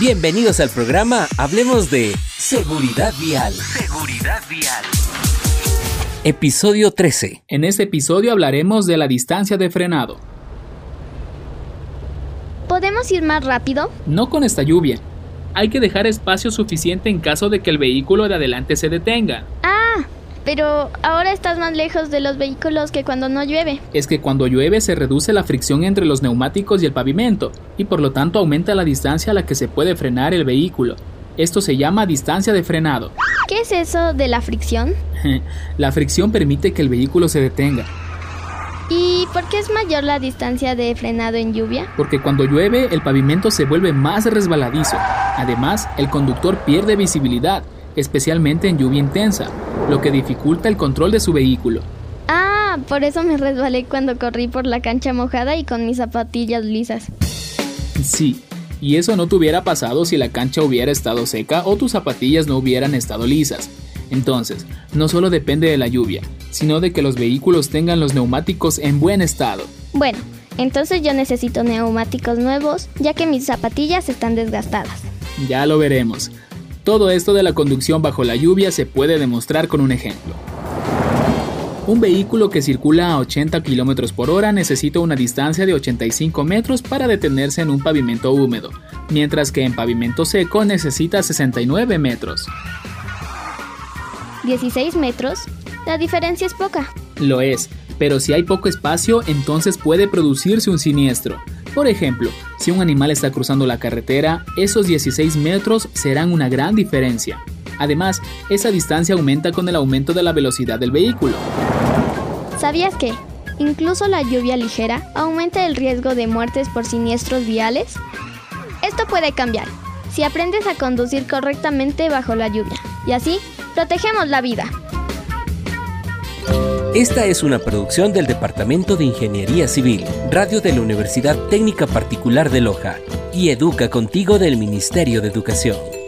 Bienvenidos al programa Hablemos de Seguridad Vial. Seguridad Vial. Episodio 13. En este episodio hablaremos de la distancia de frenado. ¿Podemos ir más rápido? No con esta lluvia. Hay que dejar espacio suficiente en caso de que el vehículo de adelante se detenga. Ah, pero ahora estás más lejos de los vehículos que cuando no llueve. Es que cuando llueve se reduce la fricción entre los neumáticos y el pavimento, y por lo tanto aumenta la distancia a la que se puede frenar el vehículo. Esto se llama distancia de frenado. ¿Qué es eso de la fricción? la fricción permite que el vehículo se detenga. ¿Y por qué es mayor la distancia de frenado en lluvia? Porque cuando llueve el pavimento se vuelve más resbaladizo. Además, el conductor pierde visibilidad, especialmente en lluvia intensa, lo que dificulta el control de su vehículo. Ah, por eso me resbalé cuando corrí por la cancha mojada y con mis zapatillas lisas. Sí, y eso no te hubiera pasado si la cancha hubiera estado seca o tus zapatillas no hubieran estado lisas. Entonces, no solo depende de la lluvia, sino de que los vehículos tengan los neumáticos en buen estado. Bueno, entonces yo necesito neumáticos nuevos, ya que mis zapatillas están desgastadas. Ya lo veremos. Todo esto de la conducción bajo la lluvia se puede demostrar con un ejemplo. Un vehículo que circula a 80 km por hora necesita una distancia de 85 metros para detenerse en un pavimento húmedo, mientras que en pavimento seco necesita 69 metros. 16 metros, la diferencia es poca. Lo es, pero si hay poco espacio, entonces puede producirse un siniestro. Por ejemplo, si un animal está cruzando la carretera, esos 16 metros serán una gran diferencia. Además, esa distancia aumenta con el aumento de la velocidad del vehículo. ¿Sabías que incluso la lluvia ligera aumenta el riesgo de muertes por siniestros viales? Esto puede cambiar si aprendes a conducir correctamente bajo la lluvia y así protegemos la vida. Esta es una producción del Departamento de Ingeniería Civil, Radio de la Universidad Técnica Particular de Loja y Educa Contigo del Ministerio de Educación.